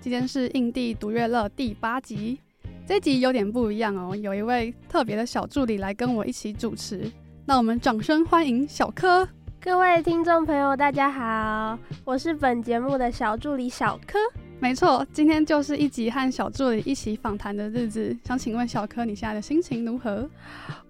今天是印地独乐乐第八集，这集有点不一样哦，有一位特别的小助理来跟我一起主持。那我们掌声欢迎小柯。各位听众朋友，大家好，我是本节目的小助理小柯。没错，今天就是一集和小助理一起访谈的日子。想请问小柯，你现在的心情如何？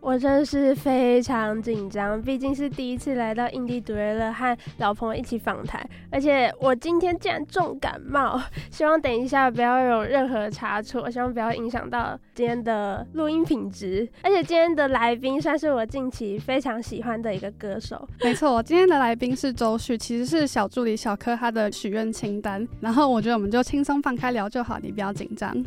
我真是非常紧张，毕竟是第一次来到印地独乐乐和老朋友一起访谈，而且我今天竟然重感冒，希望等一下不要有任何差错，我希望不要影响到今天的录音品质。而且今天的来宾算是我近期非常喜欢的一个歌手。没错，今天的来宾是周旭，其实是小助理小柯他的许愿清单。然后我觉得我们就就轻松放开聊就好，你不要紧张。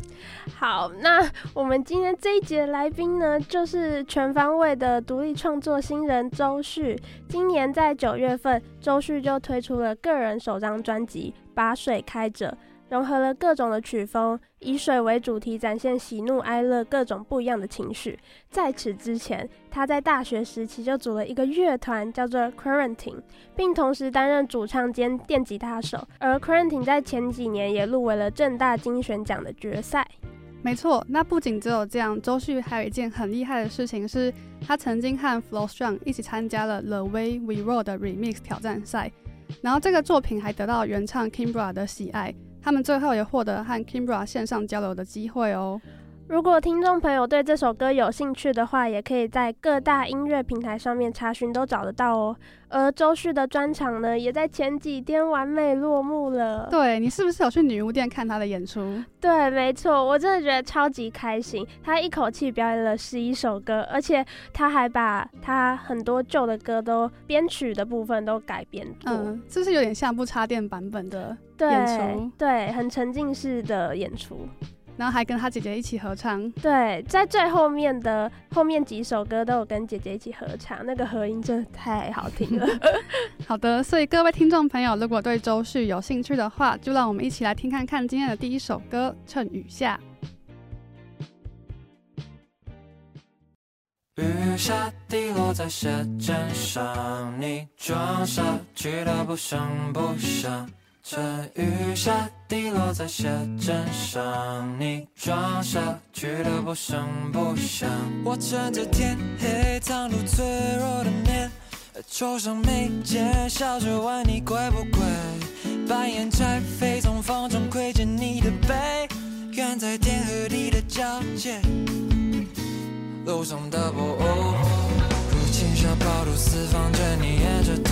好，那我们今天这一节来宾呢，就是。全方位的独立创作新人周旭，今年在九月份，周旭就推出了个人首张专辑《把水开着》，融合了各种的曲风，以水为主题，展现喜怒哀乐各种不一样的情绪。在此之前，他在大学时期就组了一个乐团，叫做 Quarantine，并同时担任主唱兼电吉他手。而 Quarantine 在前几年也入围了正大金选奖的决赛。没错，那不仅只有这样，周旭还有一件很厉害的事情是，他曾经和 Flo Strong 一起参加了 The Way We Roll 的 Remix 挑战赛，然后这个作品还得到原唱 Kimbra 的喜爱，他们最后也获得和 Kimbra 线上交流的机会哦。如果听众朋友对这首歌有兴趣的话，也可以在各大音乐平台上面查询，都找得到哦。而周旭的专场呢，也在前几天完美落幕了。对，你是不是有去女巫店看他的演出？对，没错，我真的觉得超级开心。他一口气表演了十一首歌，而且他还把他很多旧的歌都编曲的部分都改编过。嗯，这是有点像不插电版本的演出，对，对，很沉浸式的演出。然后还跟他姐姐一起合唱，对，在最后面的后面几首歌都有跟姐姐一起合唱，那个合音真的太好听了。好的，所以各位听众朋友，如果对周旭有兴趣的话，就让我们一起来听看看今天的第一首歌《趁雨下》。雨下滴落在鞋尖上，你装傻去得不声不响。趁雨下滴落在鞋垫上，你装下去的不声不响。我趁着天黑袒露脆弱的面，抽上眉间笑着问你贵不贵？把眼拆飞，从风中窥见你的背，远在天和地的交界，路上的薄雾如倾泻暴露四方，卷你沿着途。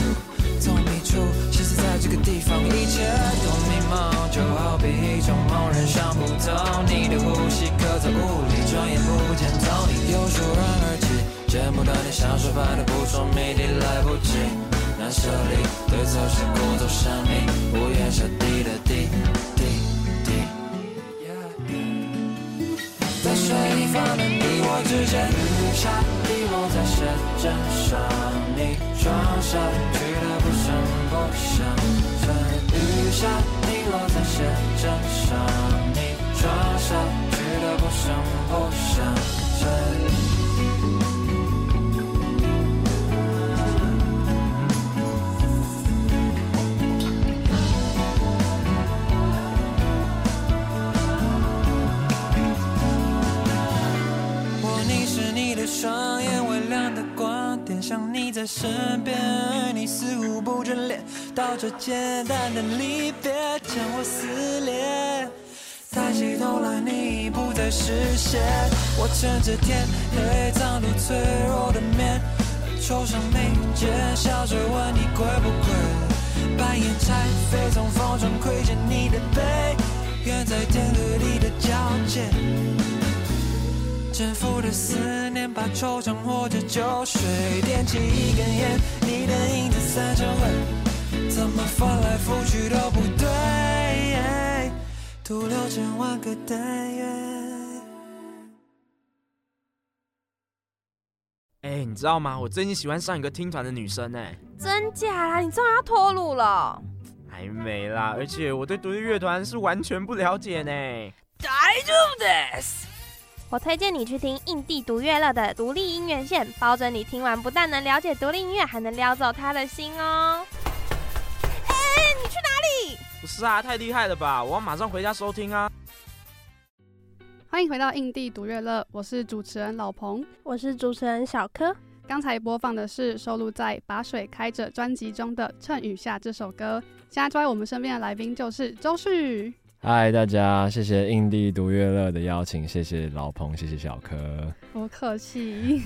从迷处，其实在这个地方一切都迷茫，就好比一种梦人想不透。你的呼吸刻在雾里，转眼不见踪影，又突然而起，见不得你像说般的不说谜底，来不及难舍离，对错是故作神秘，屋檐下滴的滴滴滴。在水一方的你我之间，雨下滴落在鞋垫上，你装傻去的。不声我想穿雨下你落在县城想你装上去的不想不想我凝视你的双眼微亮的光点像你在身边爱你似乎不眷恋道着简单的离别，将我撕裂。抬起头来，你已不在视线。我趁着天黑，袒露脆弱的面，抽上眉间，笑着问你贵不贵？把眼拆飞，从风中窥见你的背，远在天和地的交界。沉浮的思念，把惆怅或者酒水，点起一根烟，你的影子散成灰，怎么翻来覆去都不对，度六千万个单元。哎、欸，你知道吗？我最近喜欢上一个听团的女生哎、欸，真假啦？你终于要脱乳了？还没啦，而且我对独立乐团是完全不了解呢。大丈夫です。我推荐你去听印地独乐乐的独立音乐线，保准你听完不但能了解独立音乐，还能撩走他的心哦。你去哪里？不是啊，太厉害了吧！我要马上回家收听啊。欢迎回到印地独乐乐，我是主持人老彭，我是主持人小柯。刚才播放的是收录在《把水开着》专辑中的《趁雨下》这首歌。现在坐在我们身边的来宾就是周旭。嗨，大家，谢谢印地独乐乐的邀请，谢谢老彭，谢谢小柯，不客气。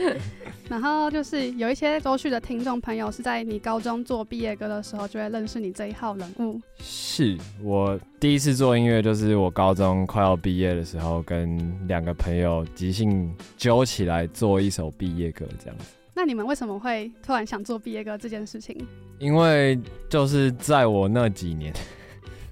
然后就是有一些周旭的听众朋友是在你高中做毕业歌的时候就会认识你这一号人物。是我第一次做音乐，就是我高中快要毕业的时候，跟两个朋友即兴揪起来做一首毕业歌，这样子。那你们为什么会突然想做毕业歌这件事情？因为就是在我那几年。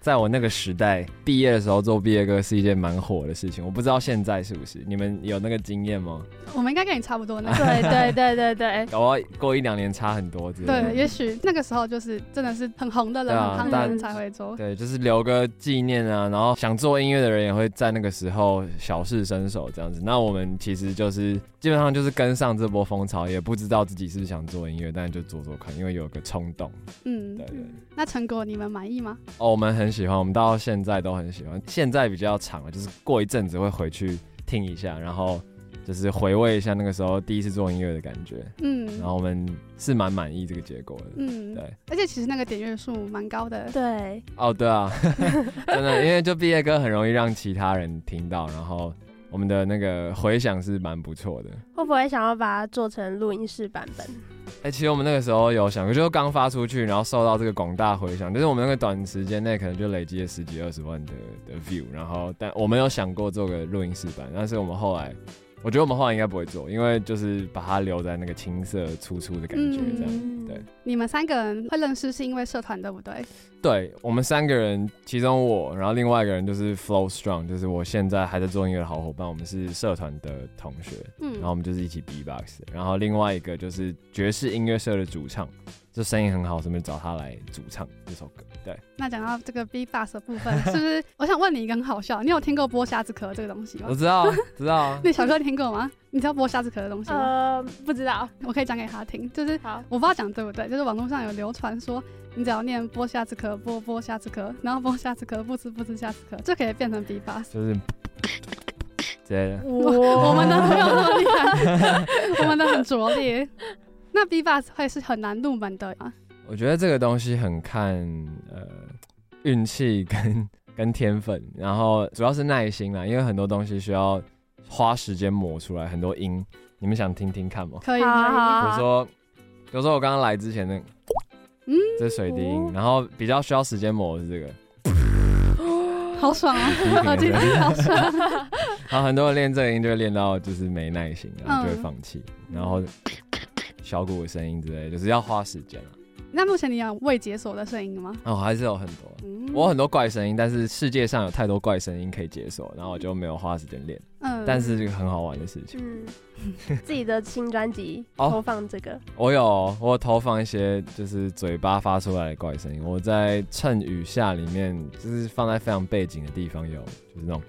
在我那个时代，毕业的时候做毕业歌是一件蛮火的事情。我不知道现在是不是，你们有那个经验吗？我们应该跟你差不多呢。对对对对对，搞不好过一两年差很多。对，也许那个时候就是真的是很红的人，啊、很红的人才会做。对，就是留个纪念啊。然后想做音乐的人也会在那个时候小试身手这样子。那我们其实就是基本上就是跟上这波风潮，也不知道自己是不是想做音乐，但就做做看，因为有个冲动。嗯，对，对对。那成果你们满意吗？哦，我们很喜欢，我们到现在都很喜欢。现在比较长了，就是过一阵子会回去听一下，然后就是回味一下那个时候第一次做音乐的感觉。嗯，然后我们是蛮满意这个结果的。嗯，对。而且其实那个点阅数蛮高的。对。哦，对啊，真的，因为就毕业歌很容易让其他人听到，然后。我们的那个回响是蛮不错的，会不会想要把它做成录音室版本？哎、欸，其实我们那个时候有想过，就刚发出去，然后受到这个广大回响，但是我们那个短时间内可能就累积了十几二十万的的 view，然后但我们有想过做个录音室版，但是我们后来。我觉得我们后来应该不会做，因为就是把它留在那个青涩粗粗的感觉，这样、嗯、对。你们三个人会认识是因为社团对不对？对，我们三个人，其中我，然后另外一个人就是 Flow Strong，就是我现在还在做音乐的好伙伴，我们是社团的同学，嗯，然后我们就是一起 B-box，然后另外一个就是爵士音乐社的主唱。就声音很好，顺便找他来主唱这首歌。对，那讲到这个 B-box 的部分，是不是？我想问你一个很好笑，你有听过剥虾子壳这个东西吗？我知道，知道啊。那小哥听过吗？你知道剥虾子壳的东西吗？呃，不知道。我可以讲给他听，就是好，我不知道讲对不对，就是网络上有流传说，你只要念剥虾子壳，剥剥虾子壳，然后剥虾子壳，不吃不吃虾子壳，就可以变成 B-box。就是，对。我们的没有那么厉害，我们的很拙劣。那 B-box 会是很难入门的吗？我觉得这个东西很看呃运气跟跟天分，然后主要是耐心啦，因为很多东西需要花时间磨出来，很多音，你们想听听看吗？可以，可以。比如说，比如说我刚刚来之前那个，嗯，这是水滴音，然后比较需要时间磨的是这个，好爽啊！好爽。然后很多人练这个音就会练到就是没耐心，然后就会放弃，嗯、然后。小鼓的声音之类，就是要花时间。那目前你有未解锁的声音吗？哦，还是有很多。嗯、我有很多怪声音，但是世界上有太多怪声音可以解锁，然后我就没有花时间练。嗯，但是这个很好玩的事情。嗯，自己的新专辑 投放这个，哦、我有，我有投放一些就是嘴巴发出来的怪声音。我在趁雨下里面，就是放在非常背景的地方有，就是那种。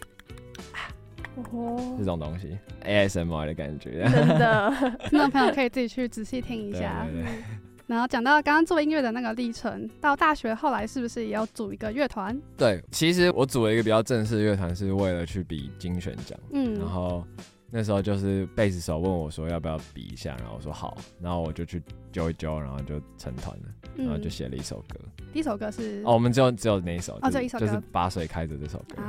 这种东西，ASMR 的感觉，真的，听众朋友可以自己去仔细听一下。对对对，然后讲到刚刚做音乐的那个历程，到大学后来是不是也要组一个乐团？对，其实我组了一个比较正式的乐团，是为了去比金选奖。嗯，然后。那时候就是贝斯手问我说要不要比一下，然后我说好，然后我就去揪一揪，然后就成团了，然后就写了一首歌。第一首歌是哦，我们只有只有那一首，哦，这一首就是把水开着这首歌，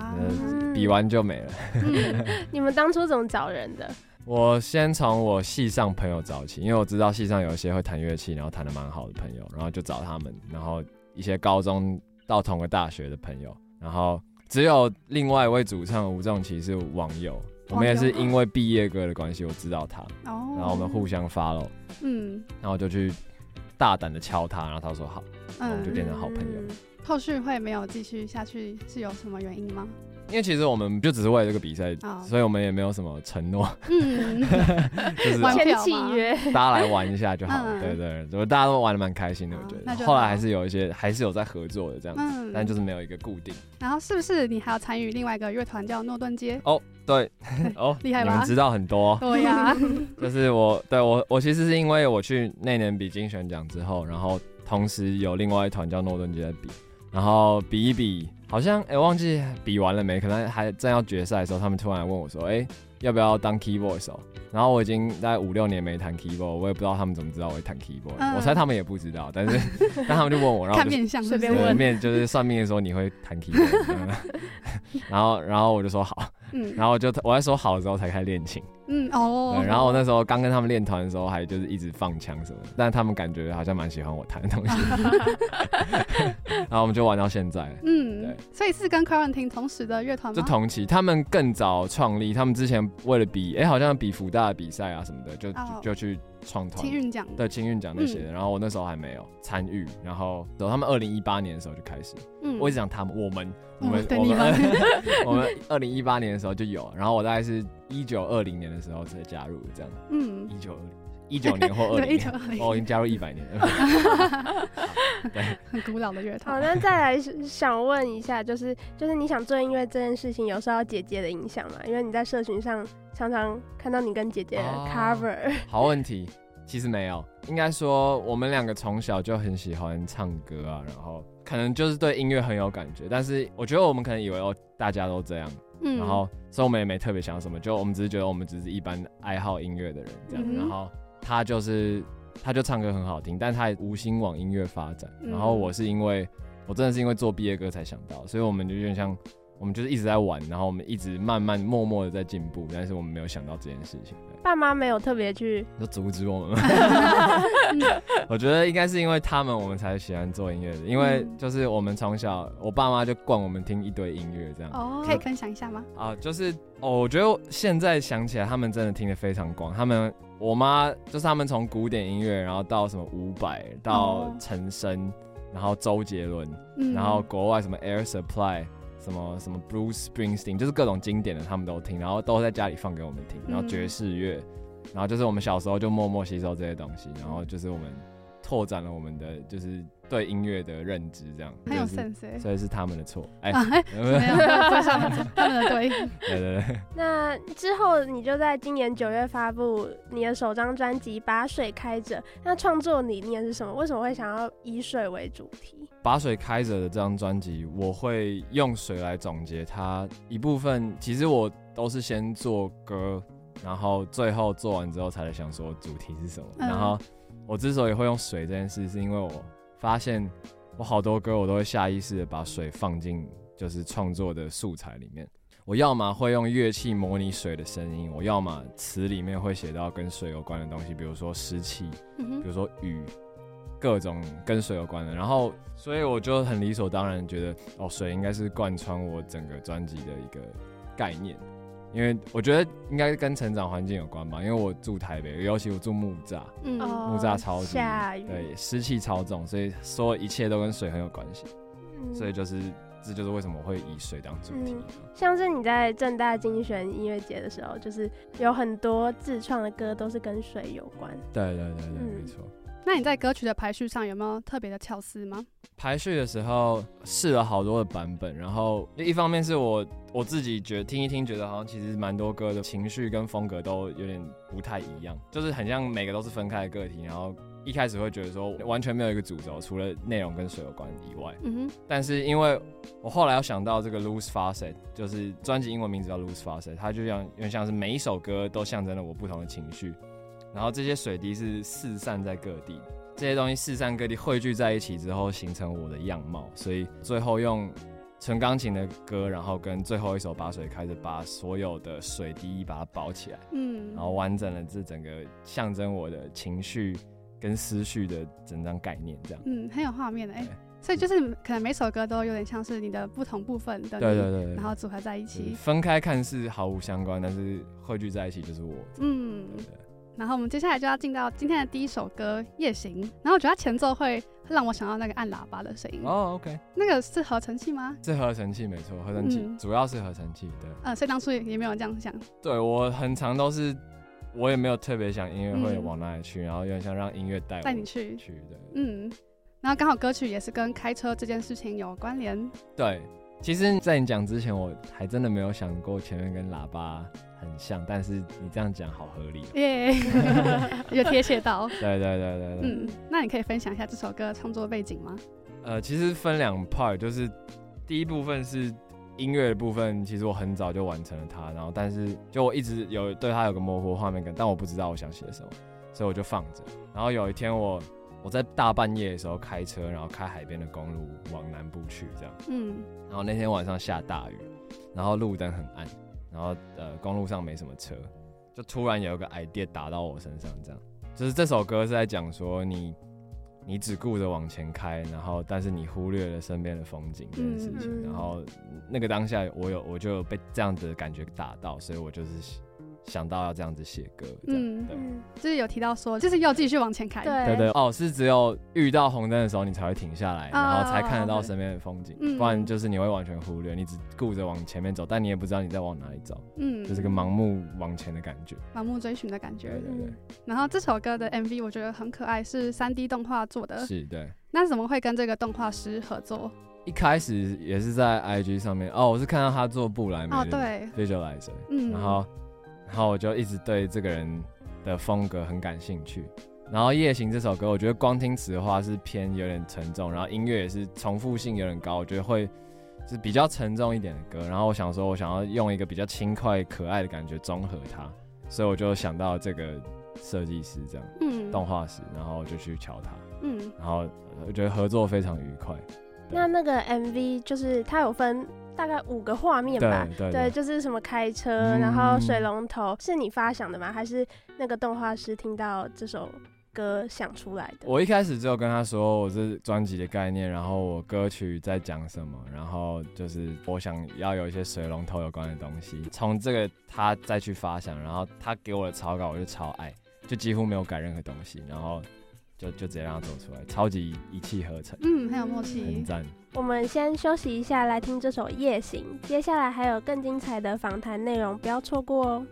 比完就没了。你们当初怎么找人的？我先从我系上朋友找起，因为我知道系上有一些会弹乐器，然后弹得蛮好的朋友，然后就找他们，然后一些高中到同个大学的朋友，然后只有另外一位主唱吴仲奇是网友。我们也是因为毕业歌的关系，我知道他，然后我们互相 follow，嗯，然后就去大胆的敲他，然后他说好，我们就变成好朋友。嗯后续会没有继续下去，是有什么原因吗？因为其实我们就只是为了这个比赛，oh. 所以我们也没有什么承诺，嗯，就是签契约，大家来玩一下就好了，对对对，大家都玩的蛮开心的，我觉得。后来还是有一些，还是有在合作的这样子，嗯、但就是没有一个固定。然后是不是你还要参与另外一个乐团叫诺顿街？哦，对，哦，厉害吧？你们知道很多，对呀。就是我，对我，我其实是因为我去那年比金选奖之后，然后同时有另外一团叫诺顿街在比。然后比一比，好像哎、欸，忘记比完了没？可能还正要决赛的时候，他们突然问我说：“哎、欸，要不要当 keyboard 手？”然后我已经大概五六年没弹 keyboard，我也不知道他们怎么知道我会弹 keyboard。嗯、我猜他们也不知道，但是 但他们就问我，然后我就看面相随便问，面就是算命的时候你会弹 keyboard，然后然后我就说好。嗯，然后就我在说好的时候才开始练琴。嗯哦，然后我那时候刚跟他们练团的时候，还就是一直放枪什么，但他们感觉好像蛮喜欢我弹的东西。然后我们就玩到现在。嗯，对，所以是跟 Quarantine 同时的乐团吗？就同期，他们更早创立，他们之前为了比，哎，好像比福大的比赛啊什么的，就就去创团。青运奖。对，青运奖那些的。然后我那时候还没有参与，然后等他们二零一八年的时候就开始。嗯，我一直讲他们，我们。我们我们 我们二零一八年的时候就有，然后我大概是一九二零年的时候才加入这样。嗯，一九二零一九年或二零年，我已经加入一百年了。对，很古老的乐团。好，那再来想问一下，就是就是你想做音乐这件事情有受到姐姐的影响吗？因为你在社群上常常看到你跟姐姐的 cover。好问题，其实没有，应该说我们两个从小就很喜欢唱歌啊，然后。可能就是对音乐很有感觉，但是我觉得我们可能以为哦，大家都这样，嗯，然后所以我们也没特别想什么，就我们只是觉得我们只是一般爱好音乐的人这样，嗯、然后他就是他就唱歌很好听，但他也无心往音乐发展，嗯、然后我是因为我真的是因为做毕业歌才想到，所以我们就有点像。我们就是一直在玩，然后我们一直慢慢默默的在进步，但是我们没有想到这件事情。爸妈没有特别去就阻止我们吗？我觉得应该是因为他们，我们才喜欢做音乐的。因为就是我们从小，我爸妈就惯我们听一堆音乐这样。哦，可以分享一下吗？啊，就是哦，我觉得现在想起来，他们真的听得非常广。他们，我妈就是他们从古典音乐，然后到什么伍佰，到陈升，然后周杰伦，然后国外什么 Air Supply。什么什么 Bruce Springsteen，就是各种经典的他们都听，然后都在家里放给我们听，然后爵士乐，然后就是我们小时候就默默吸收这些东西，然后就是我们拓展了我们的就是对音乐的认知，这样很有 sense，所以是他们的错，哎，没有没有，他们的对，对对对。那之后你就在今年九月发布你的首张专辑《把水开着》，那创作理念是什么？为什么会想要以水为主题？把水开着的这张专辑，我会用水来总结它一部分。其实我都是先做歌，然后最后做完之后才来想说主题是什么。嗯、然后我之所以会用水这件事，是因为我发现我好多歌我都会下意识的把水放进就是创作的素材里面。我要么会用乐器模拟水的声音，我要么词里面会写到跟水有关的东西，比如说湿气，比如说雨。各种跟水有关的，然后所以我就很理所当然觉得，哦，水应该是贯穿我整个专辑的一个概念，因为我觉得应该跟成长环境有关吧，因为我住台北，尤其我住木栅，嗯，木栅超级下雨，对，湿气超重，所以说一切都跟水很有关系，嗯、所以就是这就是为什么我会以水当主题。嗯、像是你在正大精选音乐节的时候，就是有很多自创的歌都是跟水有关，对对对对，嗯、没错。那你在歌曲的排序上有没有特别的巧思吗？排序的时候试了好多的版本，然后一方面是我我自己觉得听一听，觉得好像其实蛮多歌的情绪跟风格都有点不太一样，就是很像每个都是分开的个体。然后一开始会觉得说完全没有一个主轴，除了内容跟水有关以外。嗯哼。但是因为我后来要想到这个 Loose Faucet，就是专辑英文名字叫 Loose Faucet，它就像有点像是每一首歌都象征了我不同的情绪。然后这些水滴是四散在各地，这些东西四散各地汇聚在一起之后，形成我的样貌。所以最后用纯钢琴的歌，然后跟最后一首把水开着，把所有的水滴把它包起来，嗯，然后完整了这整个象征我的情绪跟思绪的整张概念，这样，嗯，很有画面的哎。所以就是可能每首歌都有点像是你的不同部分的，对对对，然后组合在一起，分开看是毫无相关，但是汇聚在一起就是我，嗯。然后我们接下来就要进到今天的第一首歌《夜行》，然后我觉得它前奏会让我想到那个按喇叭的声音。哦，OK，那个是合成器吗？是合成器，没错，合成器、嗯、主要是合成器，对。呃，所以当初也没有这样想。对，我很常都是，我也没有特别想音乐会往哪里去，嗯、然后有点想让音乐带带你去去的。嗯，然后刚好歌曲也是跟开车这件事情有关联。对。其实，在你讲之前，我还真的没有想过前面跟喇叭很像，但是你这样讲好合理，耶，有贴切到。对对对对对。嗯，那你可以分享一下这首歌创作背景吗？呃，其实分两 part，就是第一部分是音乐的部分，其实我很早就完成了它，然后但是就我一直有对它有个模糊画面感，但我不知道我想写什么，所以我就放着。然后有一天我。我在大半夜的时候开车，然后开海边的公路往南部去，这样。嗯。然后那天晚上下大雨，然后路灯很暗，然后呃公路上没什么车，就突然有一个 idea 打到我身上，这样。就是这首歌是在讲说你你只顾着往前开，然后但是你忽略了身边的风景这件事情。嗯嗯。然后那个当下我有我就被这样子的感觉打到，所以我就是。想到要这样子写歌，嗯，对，就是有提到说，就是要继续往前开，对。对，对哦，是只有遇到红灯的时候你才会停下来，然后才看得到身边的风景，哦，不然就是你会完全忽略，你只顾着往前面走，但你也不知道你在往哪里走，嗯，就是个盲目往前的感觉，盲目追寻的感觉，对对对。然后这首歌的 MV 我觉得很可爱，是三 D 动画做的，是对。那怎么会跟这个动画师合作？一开始也是在 IG 上面，哦，我是看到他做布莱梅哦，对，Visualizer，嗯，然后。然后我就一直对这个人的风格很感兴趣。然后《夜行》这首歌，我觉得光听词的话是偏有点沉重，然后音乐也是重复性有点高，我觉得会是比较沉重一点的歌。然后我想说，我想要用一个比较轻快可爱的感觉综合它，所以我就想到这个设计师这样，嗯，动画师，然后就去瞧他，嗯，然后我觉得合作非常愉快。那那个 MV 就是它有分。大概五个画面吧，对，对，对，就是什么开车，嗯、然后水龙头，是你发想的吗？还是那个动画师听到这首歌想出来的？我一开始就跟他说我是专辑的概念，然后我歌曲在讲什么，然后就是我想要有一些水龙头有关的东西。从这个他再去发想，然后他给我的草稿我就超爱，就几乎没有改任何东西，然后就就直接让他做出来，超级一气呵成，嗯，很有默契，很赞。我们先休息一下，来听这首《夜行》，接下来还有更精彩的访谈内容，不要错过哦。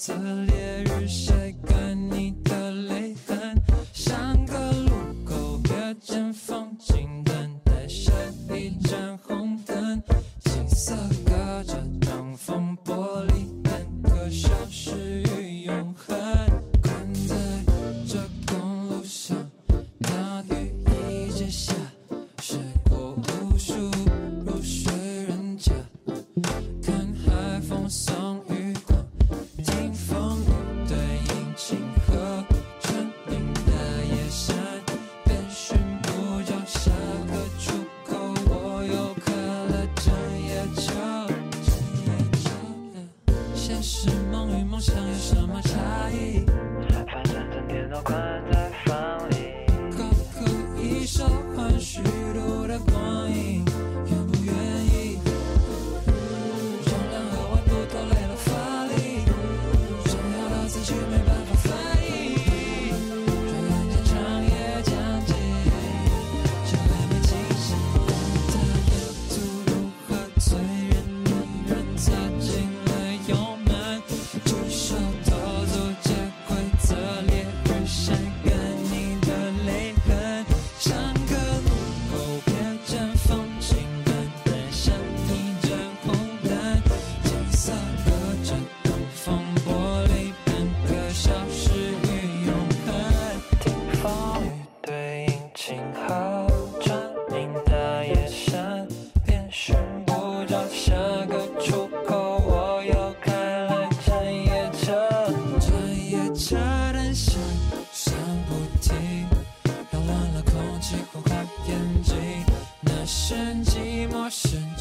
这烈日下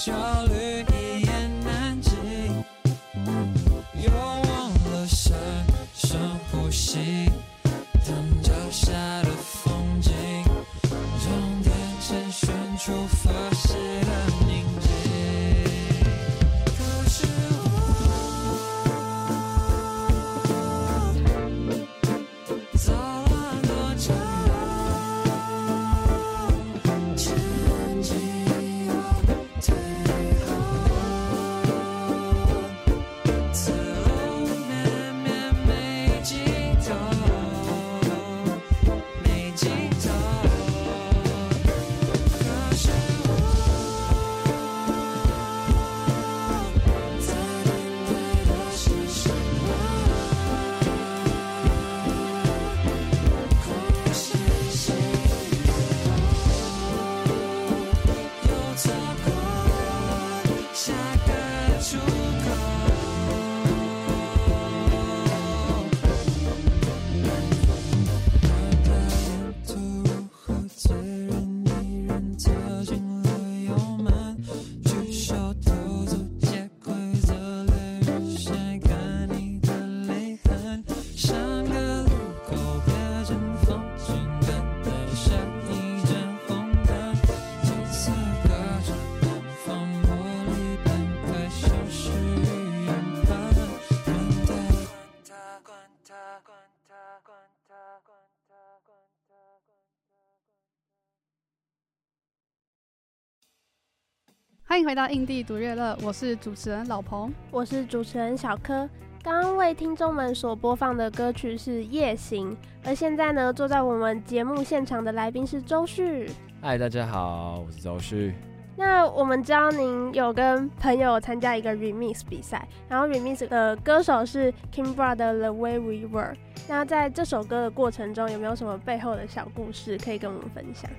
声欢迎回到印地独乐乐，我是主持人老彭。我是主持人小柯。刚刚为听众们所播放的歌曲是《夜行》，而现在呢，坐在我们节目现场的来宾是周旭。嗨，大家好，我是周旭。那我们知道您有跟朋友参加一个 remix 比赛，然后 remix 的歌手是 Kimbra 的 The Way We Were。那在这首歌的过程中，有没有什么背后的小故事可以跟我们分享？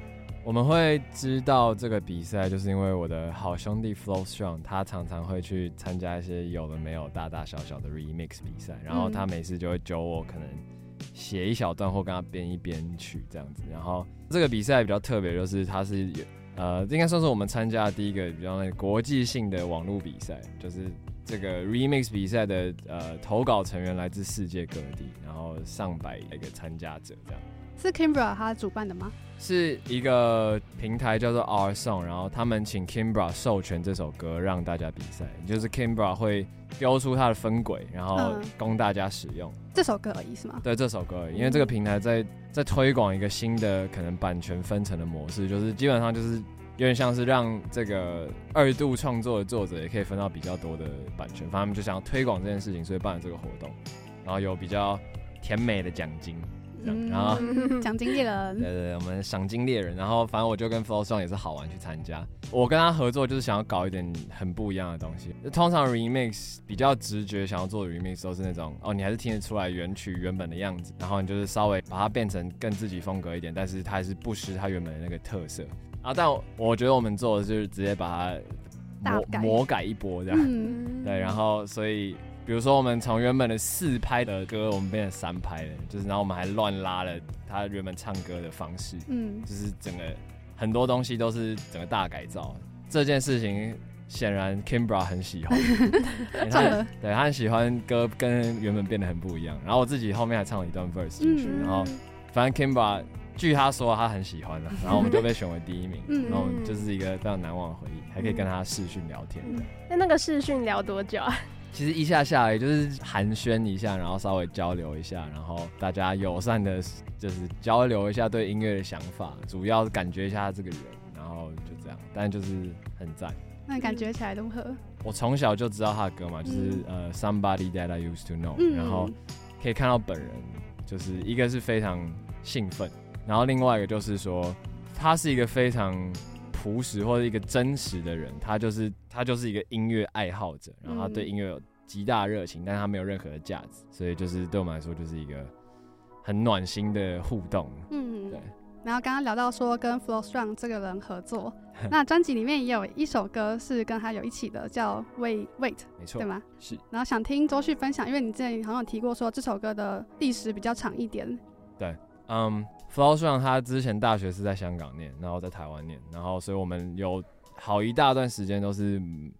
我们会知道这个比赛，就是因为我的好兄弟 Flow Strong，他常常会去参加一些有的没有、大大小小的 remix 比赛，然后他每次就会揪我，可能写一小段或跟他编一编曲这样子。然后这个比赛比较特别，就是它是有呃，应该算是我们参加的第一个比较那个国际性的网络比赛，就是这个 remix 比赛的呃投稿成员来自世界各地，然后上百个参加者这样。是 Kimbra 他主办的吗？是一个平台叫做 Our Song，然后他们请 Kimbra 授权这首歌让大家比赛，就是 Kimbra 会丢出它的分轨，然后供大家使用。嗯、这首歌而已是吗？对，这首歌而已，因为这个平台在在推广一个新的可能版权分成的模式，就是基本上就是有点像是让这个二度创作的作者也可以分到比较多的版权，反正他们就想要推广这件事情，所以办了这个活动，然后有比较甜美的奖金。嗯、然后 奖金猎人，对对对，我们赏金猎人。然后反正我就跟 Flow Strong 也是好玩去参加。我跟他合作就是想要搞一点很不一样的东西。通常 remix 比较直觉想要做的 remix 都是那种哦，你还是听得出来原曲原本的样子，然后你就是稍微把它变成更自己风格一点，但是它还是不失它原本的那个特色。啊，但我，我觉得我们做的就是直接把它魔魔改一波这样。嗯、对，然后所以。比如说，我们从原本的四拍的歌，我们变成三拍了，就是然后我们还乱拉了他原本唱歌的方式，嗯，就是整个很多东西都是整个大改造。这件事情显然 Kimbra 很喜欢，欸、他对他很喜欢歌跟原本变得很不一样。然后我自己后面还唱了一段 verse 进去，嗯、然后反正 Kimbra 据他说他很喜欢的，然后我们就被选为第一名，嗯、然后就是一个非常难忘的回忆，还可以跟他视讯聊天的。那、嗯、那个视讯聊多久啊？其实一下下来就是寒暄一下，然后稍微交流一下，然后大家友善的，就是交流一下对音乐的想法，主要感觉一下他这个人，然后就这样，但就是很赞。那你感觉起来如何？我从小就知道他的歌嘛，就是、嗯、呃 Somebody That I Used to Know，、嗯、然后可以看到本人，就是一个是非常兴奋，然后另外一个就是说他是一个非常。朴实或者一个真实的人，他就是他就是一个音乐爱好者，然后他对音乐有极大热情，但是他没有任何的价值，所以就是对我们来说就是一个很暖心的互动。嗯，对。然后刚刚聊到说跟 Flo Strong 这个人合作，那专辑里面也有一首歌是跟他有一起的，叫 Wait Wait，没错，对吗？是。然后想听周旭分享，因为你之前好像有提过说这首歌的历史比较长一点。对，嗯，Flo Strong 他之前大学是在香港念，然后在台湾念，然后所以我们有好一大段时间都是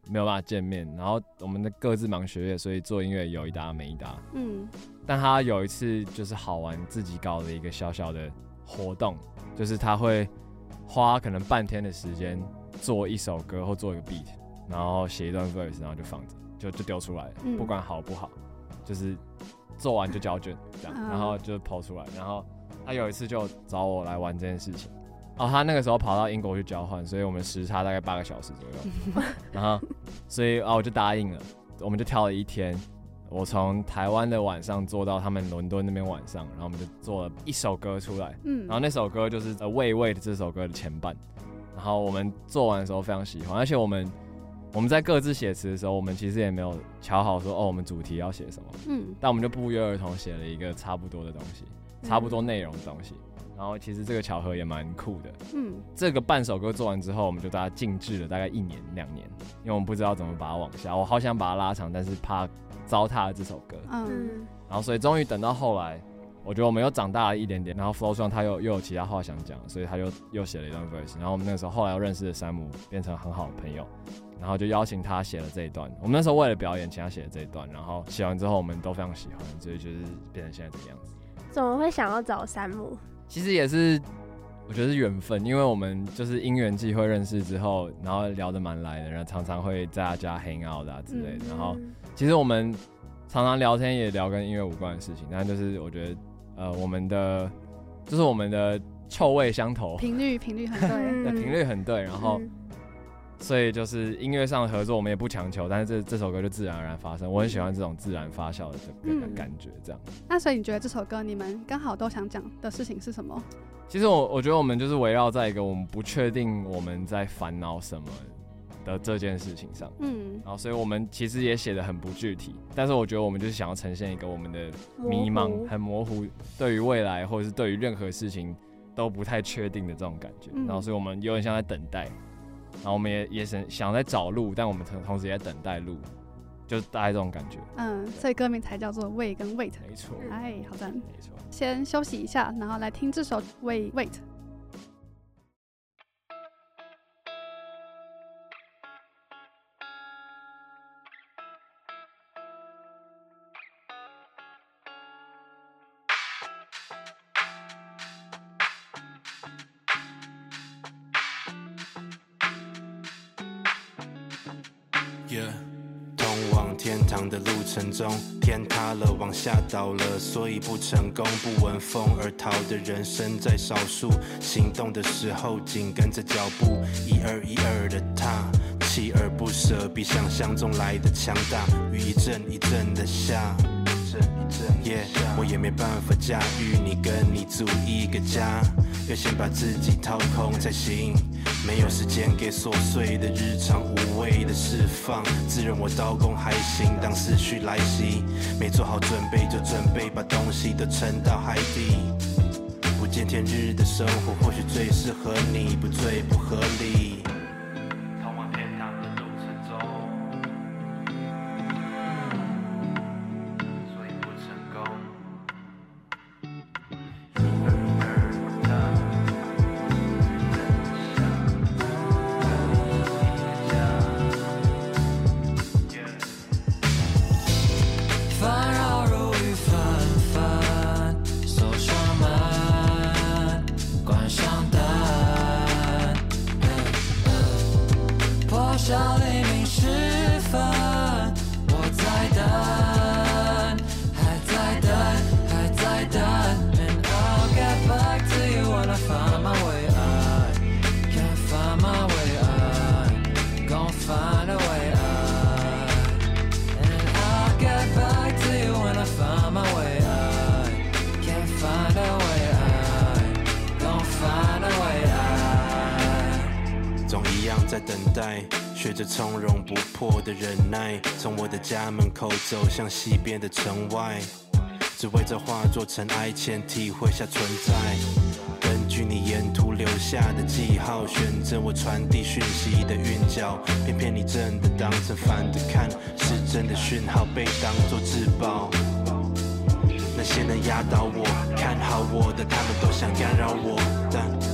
没有办法见面，然后我们的各自忙学业，所以做音乐有一搭没一搭。嗯。但他有一次就是好玩，自己搞了一个小小的活动，就是他会花可能半天的时间做一首歌或做一个 beat，然后写一段 verse，然后就放着，就就丢出来，嗯、不管好不好，就是做完就交卷这样，然后就抛出来。然后他有一次就找我来玩这件事情，哦，他那个时候跑到英国去交换，所以我们时差大概八个小时左右，然后所以啊我就答应了，我们就挑了一天。我从台湾的晚上坐到他们伦敦那边晚上，然后我们就做了一首歌出来，嗯，然后那首歌就是《Wait Wait》这首歌的前半，然后我们做完的时候非常喜欢，而且我们我们在各自写词的时候，我们其实也没有瞧好说哦，我们主题要写什么，嗯，但我们就不约而同写了一个差不多的东西，差不多内容的东西，然后其实这个巧合也蛮酷的，嗯，这个半首歌做完之后，我们就大家静置了大概一年两年，因为我们不知道怎么把它往下，我好想把它拉长，但是怕。糟蹋了这首歌，嗯，然后所以终于等到后来，我觉得我们又长大了一点点，然后 Flo Strong 他又又有其他话想讲，所以他又又写了一段 verse，然后我们那个时候后来又认识了山姆，变成很好的朋友，然后就邀请他写了这一段。我们那时候为了表演，请他写了这一段，然后写完之后我们都非常喜欢，所以就是变成现在这个样子。怎么会想要找山姆？其实也是我觉得是缘分，因为我们就是因缘际会认识之后，然后聊得蛮来的，然后常常会在他家 hang out 啊之类的，嗯、然后。其实我们常常聊天也聊跟音乐无关的事情，但就是我觉得，呃，我们的就是我们的臭味相投，频率频率很对，频率很对，然后、嗯、所以就是音乐上的合作我们也不强求，但是这这首歌就自然而然发生。我很喜欢这种自然发酵的这个感觉，这样、嗯。那所以你觉得这首歌你们刚好都想讲的事情是什么？其实我我觉得我们就是围绕在一个我们不确定我们在烦恼什么。的这件事情上，嗯，然后所以我们其实也写的很不具体，但是我觉得我们就是想要呈现一个我们的迷茫、模很模糊，对于未来或者是对于任何事情都不太确定的这种感觉。嗯、然后所以我们有点像在等待，然后我们也也想想在找路，但我们同同时也在等待路，就大概这种感觉。嗯，所以歌名才叫做 Wait 跟 Wait。没错。哎，好的。没错。先休息一下，然后来听这首 Wait Wait。吓，倒了，所以不成功。不闻风而逃的人身在少数，行动的时候紧跟着脚步，一二一二的踏，锲而不舍，比想象中来的强大。雨一阵一阵的下，一阵一阵的下，我也没办法驾驭你跟你组一个家，要先把自己掏空才行。没有时间给琐碎的日常无谓的释放，自认我刀工还行。当思绪来袭，没做好准备就准备把东西都沉到海底。不见天日的生活或许最适合你，不最不合理。的家门口走向西边的城外，只为这化作尘埃前体会下存在。根据你沿途留下的记号，选择我传递讯息的韵脚。偏偏你真的当成反的看，是真的讯号被当作自保。那些能压倒我、看好我的，他们都想干扰我，但。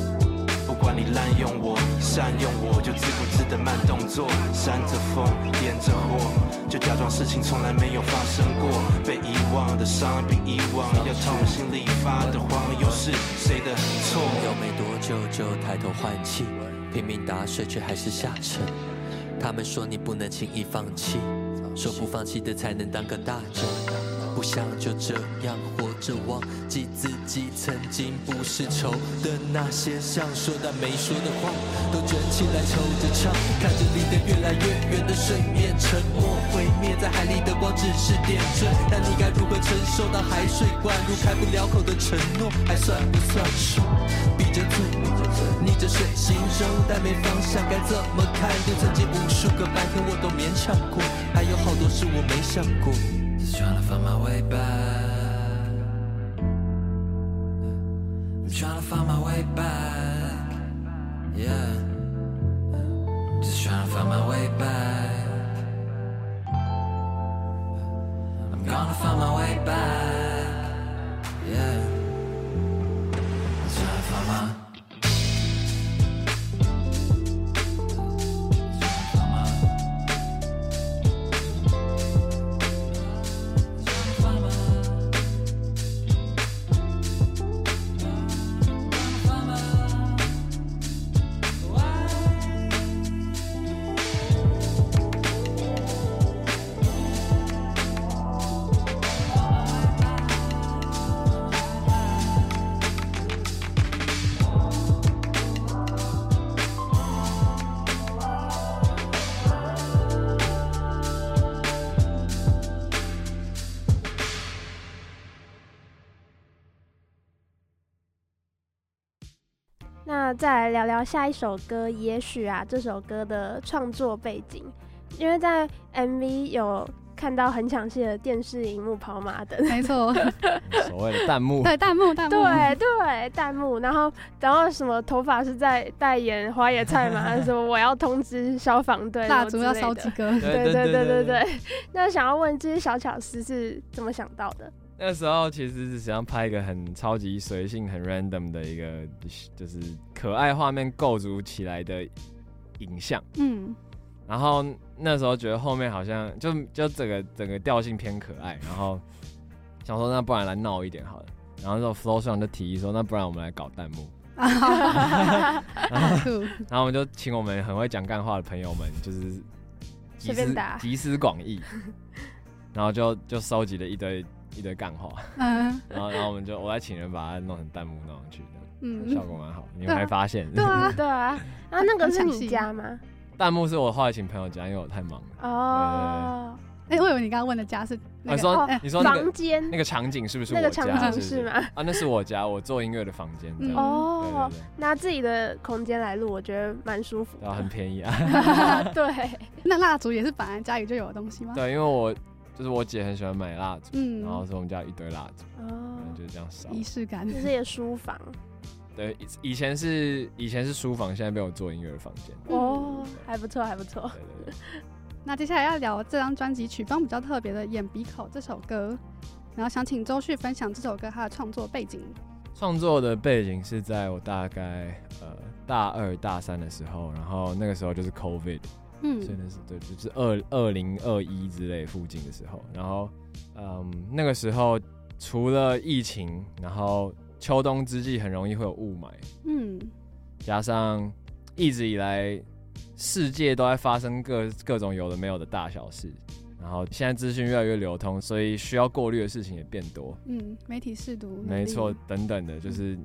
你滥用我、善用我，就自顾自的慢动作，扇着风，点着火，就假装事情从来没有发生过。被遗忘的伤被遗忘，要重新理发的谎，又是谁的错？有没多久就抬头换气，拼命打水却还是下沉。他们说你不能轻易放弃，说不放弃的才能当个大人。不想就这样活着，忘记自己曾经不是愁的那些想说但没说的话，都卷起来抽着唱，看着离得越来越远的水面，沉默毁灭在海里的光只是点缀，但你该如何承受到海水灌入开不了口的承诺，还算不算数？闭着嘴，逆着水形容，但没方向该怎么看？就曾经无数个白天我都勉强过，还有好多事我没想过。Trying to find my way back. Trying to find my way back. Yeah. 再来聊聊下一首歌，也许啊，这首歌的创作背景，因为在 MV 有看到很抢戏的电视荧幕跑马灯，没错，所谓的弹幕，对弹幕，弹幕，对对弹幕，然后然后什么头发是在代言花野菜嘛，什么我要通知消防队，蜡烛要烧几个，对对对对对对，那想要问这些小巧思是怎么想到的？那时候其实是想拍一个很超级随性、很 random 的一个，就是可爱画面构筑起来的影像。嗯，然后那时候觉得后面好像就就整个整个调性偏可爱，然后想说那不然来闹一点好了。然后那时候 Flow 上就提议说，那不然我们来搞弹幕。然后我们就请我们很会讲干话的朋友们，就是集思集思广益，然后就就收集了一堆。一堆干话，嗯，然后然后我们就我来请人把它弄成弹幕弄上去的，嗯，效果蛮好，你们还发现？对啊，对啊，然后那个是你家吗？弹幕是我后来请朋友家，因为我太忙了。哦，哎，我以为你刚刚问的家是你说你说房间那个场景是不是那个场景是吗？啊，那是我家，我做音乐的房间。哦，拿自己的空间来录，我觉得蛮舒服，然后很便宜啊。对，那蜡烛也是本来家里就有的东西吗？对，因为我。就是我姐很喜欢买蜡烛，嗯，然后说我们家一堆蜡烛，哦，就是这样烧，仪式感。这是也书房，对，以以前是以前是书房，现在被我做音乐的房间。哦，还不错，还不错。对对对。那接下来要聊这张专辑曲风比较特别的《眼鼻口》这首歌，然后想请周旭分享这首歌它的创作背景。创作的背景是在我大概呃大二大三的时候，然后那个时候就是 COVID。嗯，真的是对，就是二二零二一之类附近的时候，然后，嗯，那个时候除了疫情，然后秋冬之际很容易会有雾霾，嗯，加上一直以来世界都在发生各各种有的没有的大小事，然后现在资讯越来越流通，所以需要过滤的事情也变多，嗯，媒体试读，没错，等等的，就是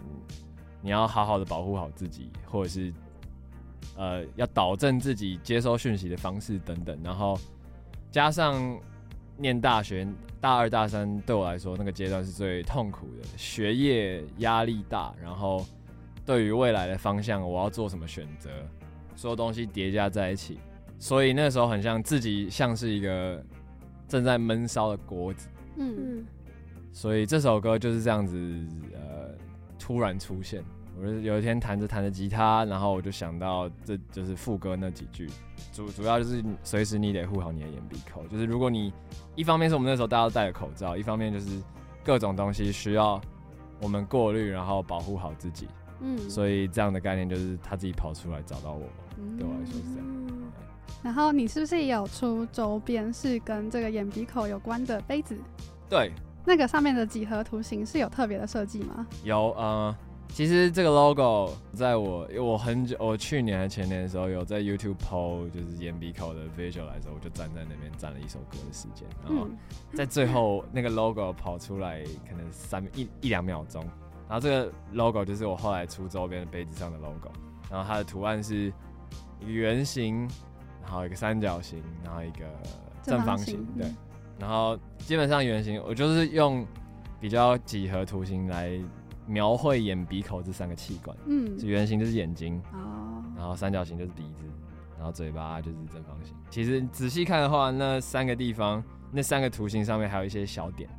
你要好好的保护好自己，或者是。呃，要导正自己接收讯息的方式等等，然后加上念大学大二大三，对我来说那个阶段是最痛苦的，学业压力大，然后对于未来的方向，我要做什么选择，所有东西叠加在一起，所以那时候很像自己像是一个正在闷烧的锅子，嗯嗯，所以这首歌就是这样子，呃，突然出现。我就有一天弹着弹着吉他，然后我就想到这就是副歌那几句，主主要就是随时你得护好你的眼鼻口，就是如果你一方面是我们那时候大家都戴着口罩，一方面就是各种东西需要我们过滤，然后保护好自己。嗯，所以这样的概念就是他自己跑出来找到我，嗯、对我来说是这样。然后你是不是也有出周边是跟这个眼鼻口有关的杯子？对，那个上面的几何图形是有特别的设计吗？有，呃，其实这个 logo 在我因为我很久，我去年还前年的时候有在 YouTube PO 就是眼鼻口的 visual 来的时候，我就站在那边站了一首歌的时间，然后在最后那个 logo 跑出来可能三一一两秒钟，然后这个 logo 就是我后来出周边的杯子上的 logo，然后它的图案是一个圆形。然后一个三角形，然后一个正方形，对。然后基本上圆形，我就是用比较几何图形来描绘眼、鼻、口这三个器官。嗯，圆形就是眼睛，哦。然后三角形就是鼻子，然后嘴巴就是正方形。其实仔细看的话，那三个地方，那三个图形上面还有一些小点，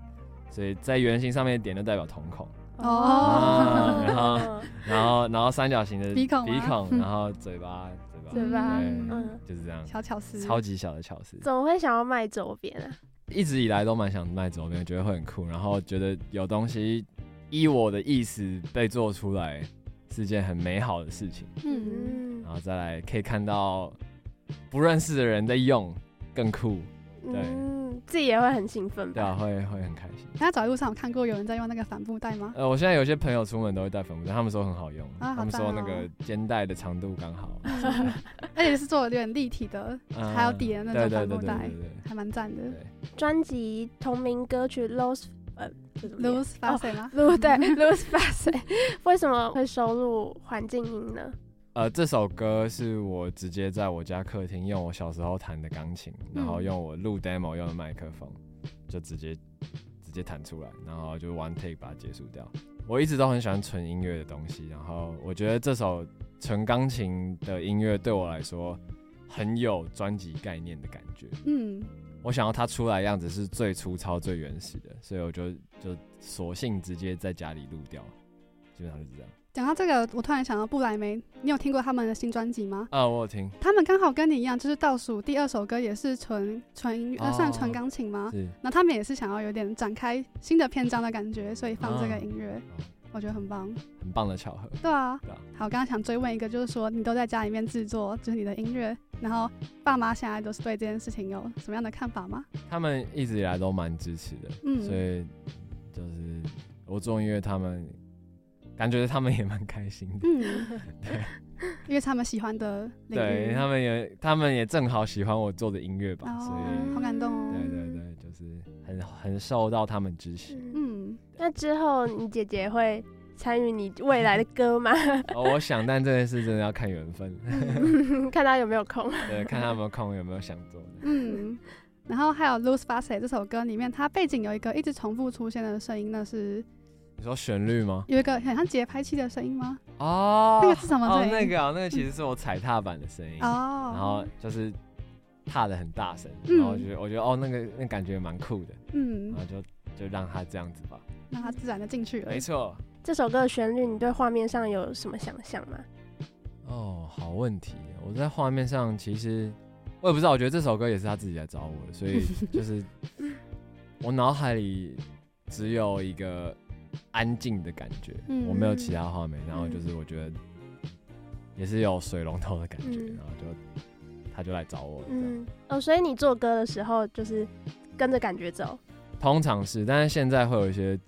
所以在圆形上面的点就代表瞳孔。哦。然后，然后，然后三角形的鼻孔，鼻孔，然后嘴巴。嘴巴，嘴巴？嗯，就是这样，小巧思，超级小的巧思。怎么会想要卖周边啊？一直以来都蛮想卖周边，觉得会很酷，然后觉得有东西依我的意思被做出来是件很美好的事情。嗯，然后再来可以看到不认识的人在用，更酷。对。嗯自己也会很兴奋，对啊，会会很开心。大家走在路上有看过有人在用那个帆布袋吗？呃，我现在有些朋友出门都会带帆布袋，他们说很好用，啊、他们说那个肩带的长度刚好，而且是做的有点立体的，嗯、还有底的那种帆布袋，还蛮赞的。专辑同名歌曲《Lose》呃，Lose Face 吗？对，Lose Face，为什么会收录环境音呢？呃，这首歌是我直接在我家客厅用我小时候弹的钢琴，然后用我录 demo 用的麦克风，就直接直接弹出来，然后就 one take 把它结束掉。我一直都很喜欢纯音乐的东西，然后我觉得这首纯钢琴的音乐对我来说很有专辑概念的感觉。嗯，我想要它出来的样子是最粗糙、最原始的，所以我就就索性直接在家里录掉，基本上就是这样。讲到这个，我突然想到布莱梅，你有听过他们的新专辑吗？啊，我有听。他们刚好跟你一样，就是倒数第二首歌也是纯纯音乐，哦、算纯钢琴吗？是。那他们也是想要有点展开新的篇章的感觉，所以放这个音乐，哦、我觉得很棒。很棒的巧合。对啊。对啊。好，刚刚想追问一个，就是说你都在家里面制作，就是你的音乐，然后爸妈现在都是对这件事情有什么样的看法吗？他们一直以来都蛮支持的，嗯，所以就是我做音乐，他们。感觉他们也蛮开心的，嗯，对，因为他们喜欢的，对他们也，他们也正好喜欢我做的音乐吧，哦、所以好感动哦，对对对，就是很很受到他们支持。嗯，那之后你姐姐会参与你未来的歌吗？哦，我想，但这件事真的要看缘分，看他有没有空，对，看他有没有空，有没有想做的。嗯，然后还有《Lose Face》这首歌里面，它背景有一个一直重复出现的声音，那是。你说旋律吗？有一个很像节拍器的声音吗？哦，那个是什么声音？哦，那个啊，那个其实是我踩踏板的声音。哦，然后就是踏的很大声，然后我觉得我觉得哦，那个那感觉蛮酷的。嗯，然后就就让它这样子吧，让它自然的进去了。没错。这首歌的旋律，你对画面上有什么想象吗？哦，好问题。我在画面上其实我也不知道，我觉得这首歌也是他自己来找我的，所以 就是我脑海里只有一个。安静的感觉，嗯、我没有其他画面，然后就是我觉得也是有水龙头的感觉，嗯、然后就他就来找我了。嗯，哦，所以你做歌的时候就是跟着感觉走？通常是，但是现在会有一些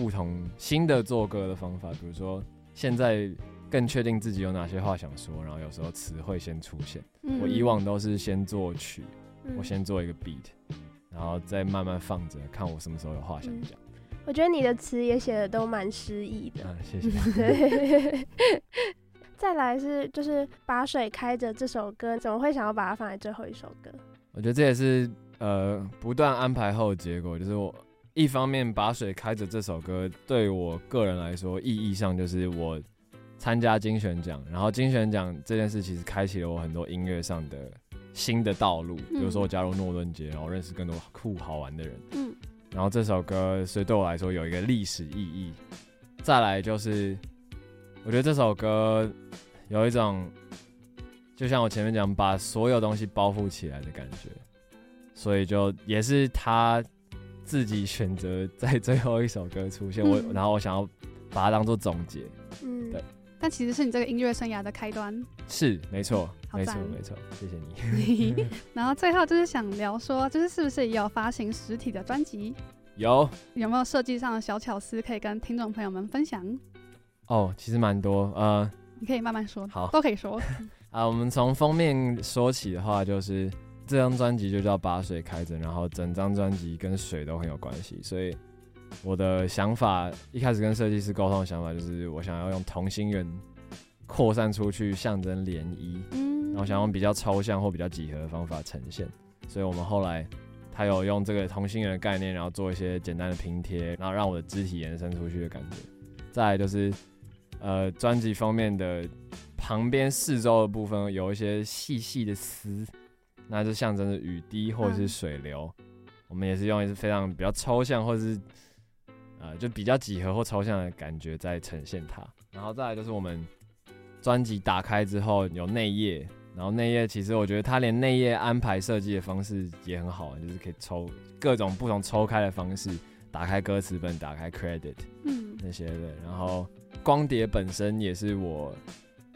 不同新的做歌的方法，比如说现在更确定自己有哪些话想说，然后有时候词会先出现。嗯、我以往都是先作曲，嗯、我先做一个 beat，然后再慢慢放着，看我什么时候有话想讲。嗯我觉得你的词也写的都蛮诗意的。啊，谢谢。再来是就是把水开着这首歌，怎么会想要把它放在最后一首歌？我觉得这也是呃不断安排后的结果。就是我一方面把水开着这首歌，对我个人来说意义上就是我参加金选奖，然后金选奖这件事其实开启了我很多音乐上的新的道路。比如说我加入诺顿节，然后认识更多酷好玩的人。嗯。然后这首歌，所以对我来说有一个历史意义。再来就是，我觉得这首歌有一种，就像我前面讲，把所有东西包覆起来的感觉，所以就也是他自己选择在最后一首歌出现，嗯、我然后我想要把它当做总结，嗯，对。但其实是你这个音乐生涯的开端，是没错，没错，没错，谢谢你。然后最后就是想聊说，就是是不是也有发行实体的专辑？有。有没有设计上的小巧思可以跟听众朋友们分享？哦，其实蛮多，呃，你可以慢慢说，好，都可以说。啊，我们从封面说起的话，就是这张专辑就叫《把水开着》，然后整张专辑跟水都很有关系，所以。我的想法一开始跟设计师沟通的想法就是，我想要用同心圆扩散出去，象征涟漪，嗯，然后想用比较抽象或比较几何的方法呈现。所以我们后来他有用这个同心圆的概念，然后做一些简单的拼贴，然后让我的肢体延伸出去的感觉。再来就是，呃，专辑封面的旁边四周的部分有一些细细的丝，那就象征着雨滴或者是水流。嗯、我们也是用一些非常比较抽象或者是。呃，就比较几何或抽象的感觉在呈现它，然后再来就是我们专辑打开之后有内页，然后内页其实我觉得它连内页安排设计的方式也很好，就是可以抽各种不同抽开的方式，打开歌词本，打开 credit，嗯，那些的，然后光碟本身也是我，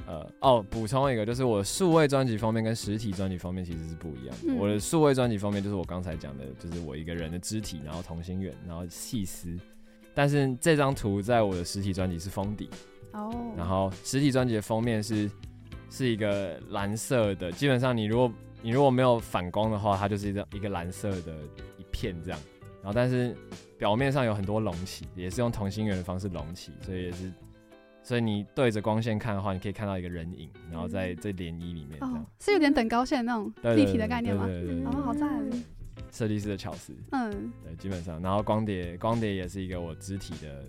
呃，哦，补充一个，就是我数位专辑方面跟实体专辑方面其实是不一样的，嗯、我的数位专辑方面就是我刚才讲的，就是我一个人的肢体，然后同心圆，然后细丝。但是这张图在我的实体专辑是封底，oh. 然后实体专辑的封面是是一个蓝色的，基本上你如果你如果没有反光的话，它就是一个一个蓝色的一片这样，然后但是表面上有很多隆起，也是用同心圆的方式隆起，所以也是，所以你对着光线看的话，你可以看到一个人影，然后在这涟漪里面这样，oh. 是有点等高线那种立体的概念吗？对对对，对，对，哦，好赞。设计师的巧思，嗯，对，基本上，然后光碟，光碟也是一个我肢体的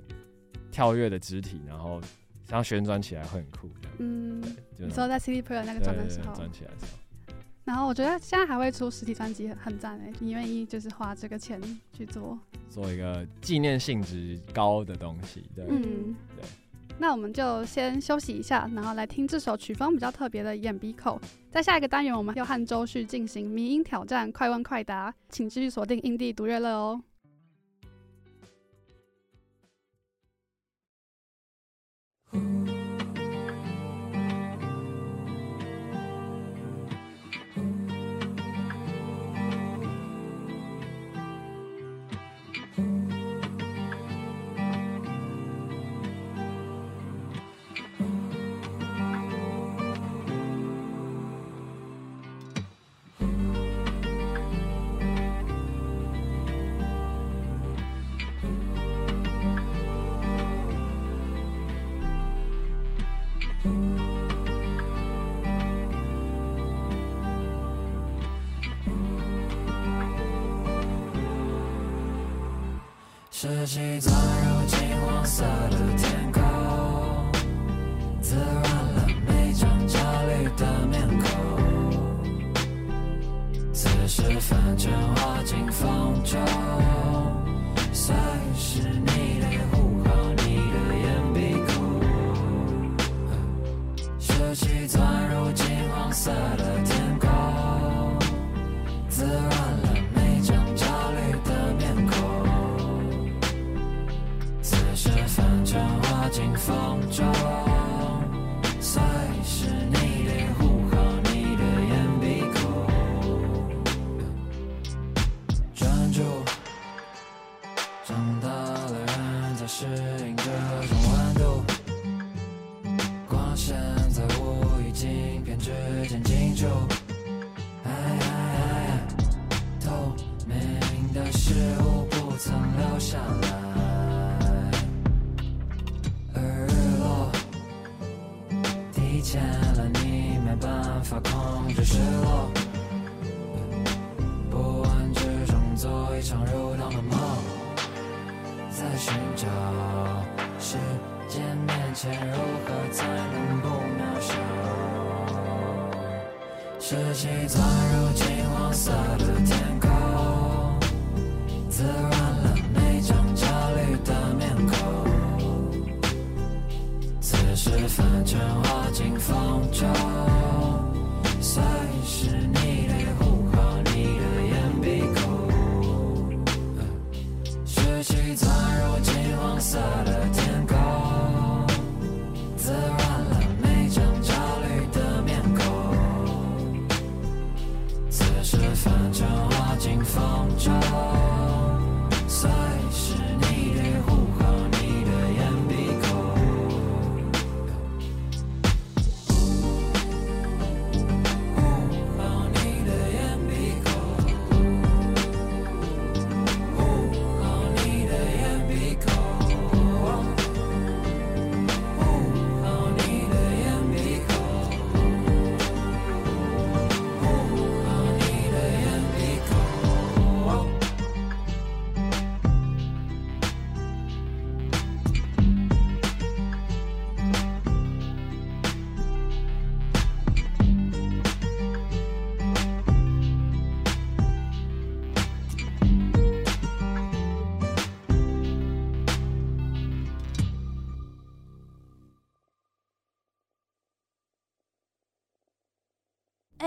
跳跃的肢体，然后这样旋转起来会很酷，嗯，对，你说在 CD player 那个转的时候，转起来的时候，然后我觉得现在还会出实体专辑，很赞哎，你愿意就是花这个钱去做，做一个纪念性质高的东西，对，嗯，对。那我们就先休息一下，然后来听这首曲风比较特别的《眼鼻口》。在下一个单元，我们要和周旭进行迷音挑战，快问快答，请继续锁定印地独乐乐哦。湿气钻入金黄色的天空，滋润了每张焦虑的面孔。此时粉尘化进风中，随时你得护好你的眼鼻孔。湿气钻入金黄色的静风中，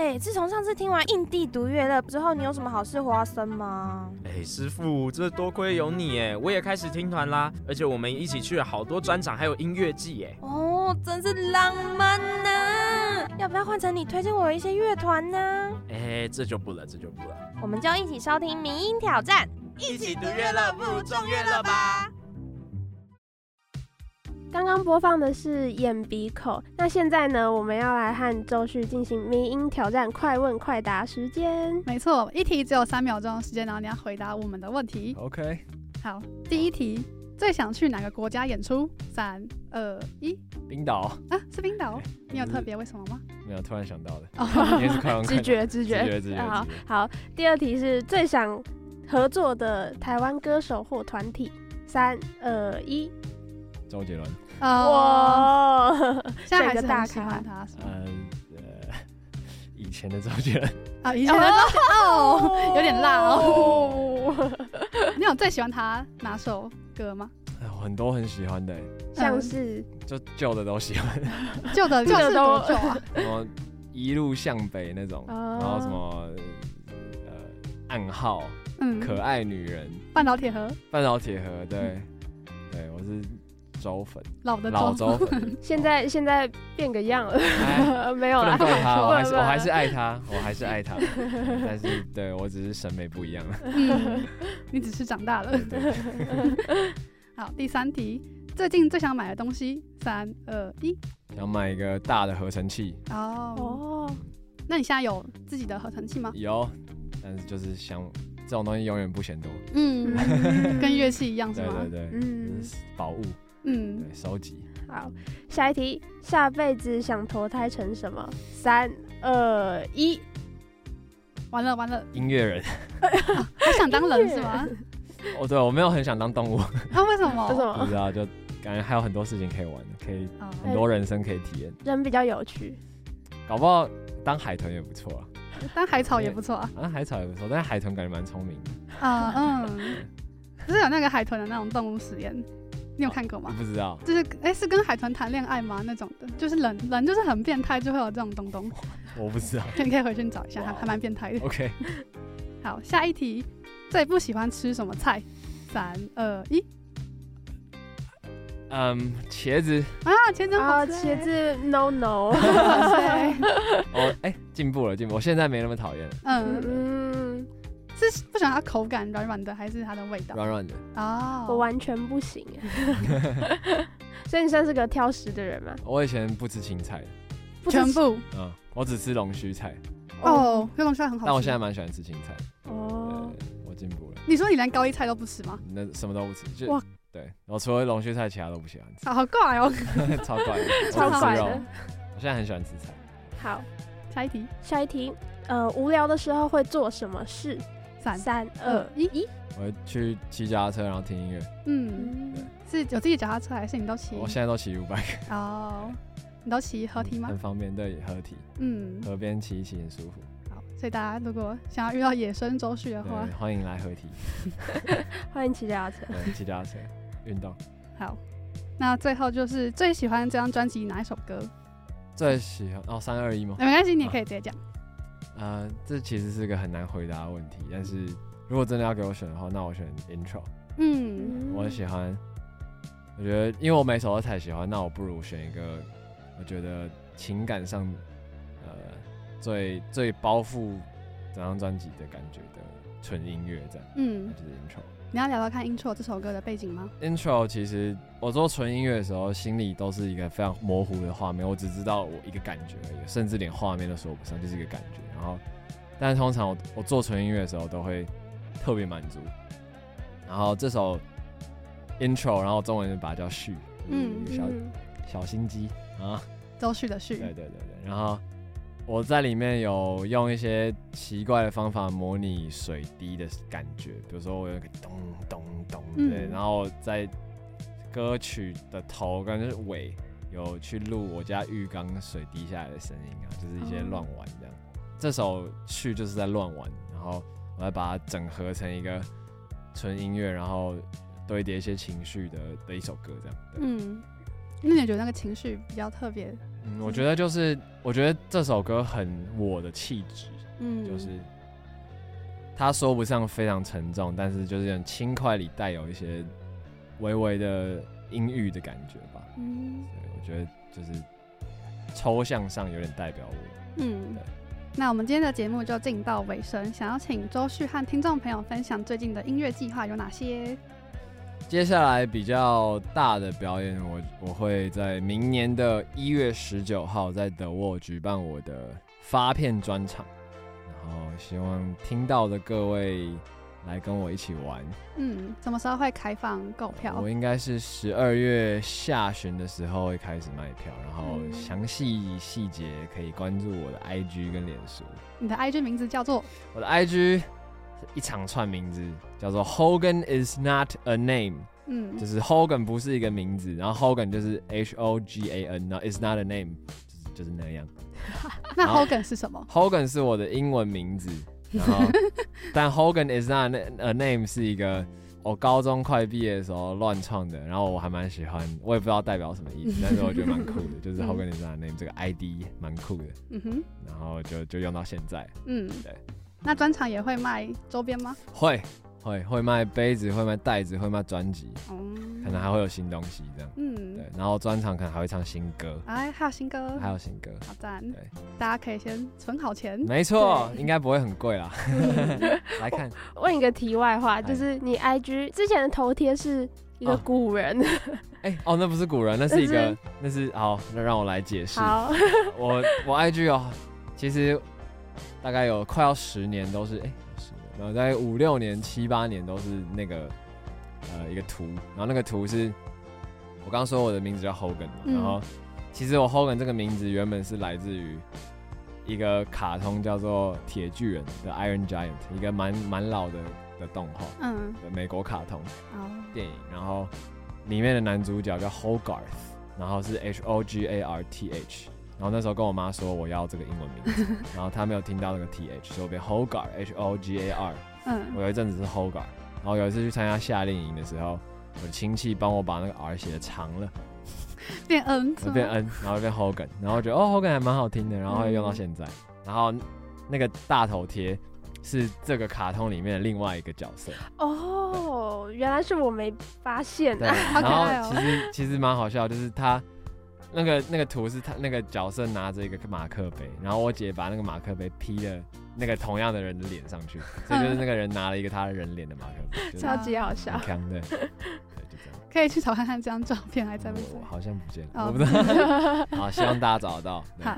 哎，自从上次听完印地独乐乐之后，你有什么好事发生吗？哎，师傅，这多亏有你哎，我也开始听团啦，而且我们一起去了好多专场，还有音乐季哎。哦，真是浪漫呢、啊！要不要换成你推荐我一些乐团呢？哎，这就不了，这就不了。我们就一起收听民音挑战，一起独乐乐不如众乐乐吧。刚刚播放的是眼鼻口，那现在呢？我们要来和周旭进行迷音挑战，快问快答时间。没错，一题只有三秒钟的时间，然后你要回答我们的问题。OK。好，第一题，最想去哪个国家演出？三、二、一。冰岛啊，是冰岛？你有特别为什么吗？没有，突然想到的。哦，也是快问快答。直觉，直觉，直觉，直觉。好，好。第二题是最想合作的台湾歌手或团体。三、二、一。周杰伦，哇，现在还是大喜欢他。呃，以前的周杰伦。啊，以前的周杰伦哦，有点辣哦。你有最喜欢他哪首歌吗？很多很喜欢的，像是？就旧的都喜欢，旧的旧的都旧啊，什么一路向北那种，然后什么呃暗号，嗯，可爱女人，半岛铁盒，半岛铁盒，对，对我是。周粉，老的老周粉，现在现在变个样了，没有了。对他，我还是我还是爱他，我还是爱他，但是对我只是审美不一样了。嗯，你只是长大了。好，第三题，最近最想买的东西，三二一，想买一个大的合成器。哦哦，那你现在有自己的合成器吗？有，但是就是想这种东西永远不嫌多。嗯，跟乐器一样是吗？对对对，嗯，宝物。嗯，对，收集。好，下一题，下辈子想投胎成什么？三二一，完了完了，音乐人。他想当人是吗？哦，对，我没有很想当动物。那为什么？为什么？不知道，就感觉还有很多事情可以玩，可以很多人生可以体验。人比较有趣，搞不好当海豚也不错啊。当海草也不错啊。当海草也不错，但是海豚感觉蛮聪明的。啊嗯，不是有那个海豚的那种动物实验？你有看过吗？不知道，就是哎、欸，是跟海豚谈恋爱吗？那种的，就是人人就是很变态，就会有这种东东。我不知道，你可以回去找一下，还还蛮变态的。OK，好，下一题，最不喜欢吃什么菜？三二一，嗯，茄子啊，茄子好吃，茄子 no no。哦，哎，进步了，进步，我现在没那么讨厌。嗯嗯。是不喜欢它口感软软的，还是它的味道软软的？哦，我完全不行，所以你算是个挑食的人吗？我以前不吃青菜，全部，嗯，我只吃龙须菜。哦，龙须菜很好吃，但我现在蛮喜欢吃青菜。哦，我进步了。你说你连高丽菜都不吃吗？那什么都不吃，就哇，对，我除了龙须菜，其他都不喜欢吃。好怪哦，超怪的，超怪的。我现在很喜欢吃菜。好，下一题，下一题，呃，无聊的时候会做什么事？三二一一，我会去骑脚踏车，然后听音乐。嗯，对，是有自己脚踏车还是你都骑？我现在都骑 U-bike。哦，你都骑合体吗？很方便，对，合体。嗯，河边骑一骑很舒服。好，所以大家如果想要遇到野生周旭的话，欢迎来合体。欢迎骑脚踏车。对，骑脚踏车运动。好，那最后就是最喜欢这张专辑哪一首歌？最喜欢哦，三二一吗？没关系，你也可以直接讲。呃，这其实是个很难回答的问题，但是如果真的要给我选的话，那我选 intro。嗯，我喜欢。我觉得，因为我每首都太喜欢，那我不如选一个我觉得情感上呃最最包覆整张专辑的感觉的纯音乐，这样。嗯，就是 intro。你要聊聊看 intro 这首歌的背景吗？intro 其实我做纯音乐的时候，心里都是一个非常模糊的画面，我只知道我一个感觉而已，甚至连画面都说不上，就是一个感觉。然后，但是通常我我做纯音乐的时候都会特别满足。然后这首 intro，然后中文就把它叫序，嗯，小嗯小心机啊，周旭的序，对对对对，然后。我在里面有用一些奇怪的方法模拟水滴的感觉，比如说我有一个咚咚咚，对，嗯、然后在歌曲的头跟尾有去录我家浴缸水滴下来的声音啊，就是一些乱玩这样。哦、这首序就是在乱玩，然后我来把它整合成一个纯音乐，然后堆叠一些情绪的的一首歌这样。嗯，那你觉得那个情绪比较特别？嗯，我觉得就是，我觉得这首歌很我的气质，嗯，就是他说不上非常沉重，但是就是很轻快里带有一些微微的阴郁的感觉吧，嗯，所以我觉得就是抽象上有点代表我，嗯，对。那我们今天的节目就进到尾声，想要请周旭和听众朋友分享最近的音乐计划有哪些？接下来比较大的表演，我我会在明年的一月十九号在 The Wall 举办我的发片专场，然后希望听到的各位来跟我一起玩。嗯，什么时候会开放购票？我应该是十二月下旬的时候会开始卖票，然后详细细节可以关注我的 IG 跟脸书。你的 IG 名字叫做？我的 IG。一长串名字叫做 Hogan is not a name，嗯，就是 Hogan 不是一个名字，然后 Hogan 就是 H O G A N，然后 is not a name 就是就是那样。那 Hogan 是什么？Hogan 是我的英文名字，然后 但 Hogan is not a name 是一个我高中快毕业的时候乱创的，然后我还蛮喜欢，我也不知道代表什么意思，但是我觉得蛮酷的，就是 Hogan is not a name 这个 ID 蛮酷的，嗯哼，然后就就用到现在，嗯，对。那专场也会卖周边吗？会，会，会卖杯子，会卖袋子，会卖专辑，嗯，可能还会有新东西这样，嗯，对。然后专场可能还会唱新歌，哎，还有新歌，还有新歌，好赞，对，大家可以先存好钱，没错，应该不会很贵啦。来看，问一个题外话，就是你 IG 之前的头贴是一个古人，哎，哦，那不是古人，那是一个，那是好，那让我来解释。好，我我 IG 哦，其实。大概有快要十年都是哎、欸，十年，然后大概五六年、七八年都是那个呃一个图，然后那个图是我刚刚说我的名字叫 Hogan 嘛，嗯、然后其实我 Hogan 这个名字原本是来自于一个卡通叫做铁巨人的 Iron Giant，一个蛮蛮老的的动画，嗯，的美国卡通。电影，然后里面的男主角叫 Hogarth，然后是 H O G A R T H。然后那时候跟我妈说我要这个英文名字，然后她没有听到那个 T H，所以我变 Hogar H O G A R。嗯，我有一阵子是 Hogar，然后有一次去参加夏令营的时候，我的亲戚帮我把那个 R 写的长了，变 N，变 N，然后变 Hogan，然后我觉得哦 Hogan 还蛮好听的，然后会用到现在。然后那个大头贴是这个卡通里面的另外一个角色。哦，原来是我没发现啊。然后其实其实蛮好笑，就是他。那个那个图是他那个角色拿着一个马克杯，然后我姐把那个马克杯 P 了那个同样的人的脸上去，所以就是那个人拿了一个他的人脸的马克杯，超级好笑。对，对，就这样。可以去找看看这张照片还在不在？我好像不见了，我不知道。好，希望大家找得到。好，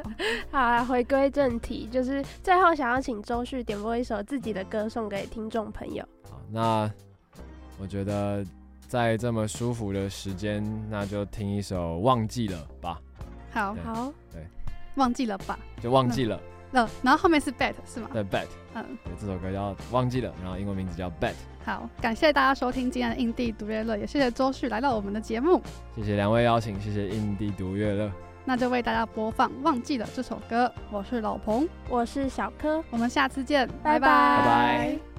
好，来回归正题，就是最后想要请周旭点播一首自己的歌送给听众朋友。好，那我觉得。在这么舒服的时间，那就听一首《忘记了吧》。好好，对，忘记了吧，就忘记了。那 然后后面是 Bet 是吗？对，Bet。嗯，对，这首歌叫《忘记了》，然后英文名字叫 Bet。好，感谢大家收听今天的印地独乐乐，也谢谢周旭来到我们的节目。谢谢两位邀请，谢谢印地独乐乐。那就为大家播放《忘记了》这首歌。我是老彭，我是小柯，我们下次见，拜拜，拜拜。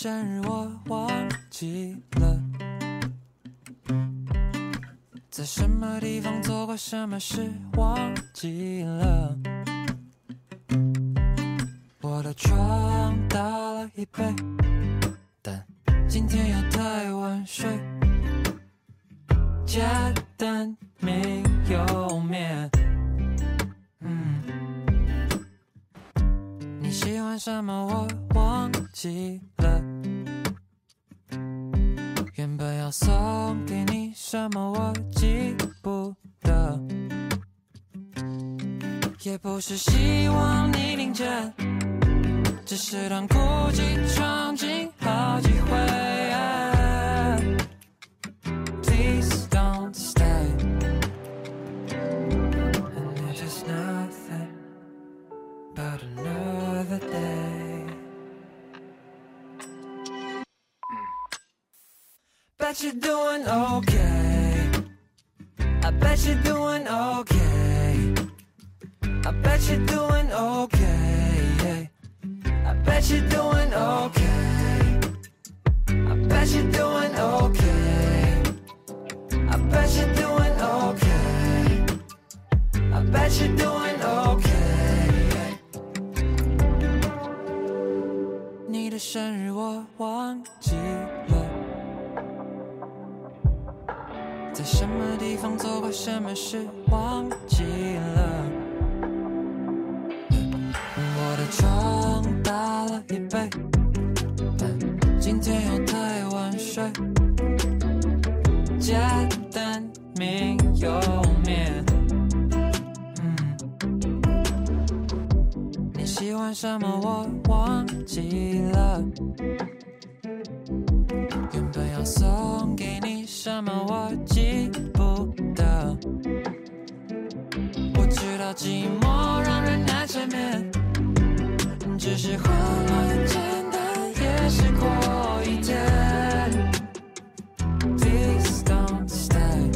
生日我忘记了，在什么地方做过什么事忘记了，我的床是忘记了。在什么地方做过什么事忘记了，我的床大了一倍，今天又太晚睡，家灯明又灭。你喜欢什么我忘记了，什么我记不得，我知道寂寞让人难缠绵，只是欢乐很简单，也是过一天。Please don't stay,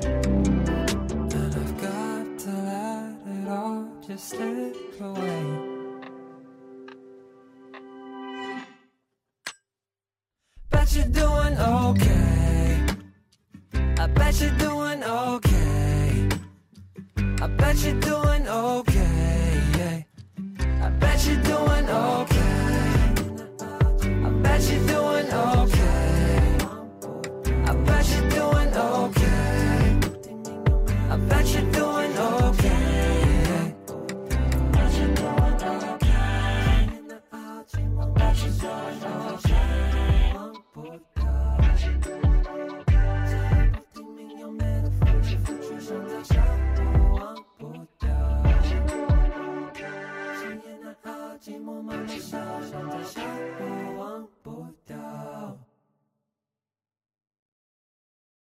and I've got to let it all just slip away. Bet you're doing okay. I bet you're doing okay. I bet you're doing okay. I bet you're doing okay. I bet you're doing okay.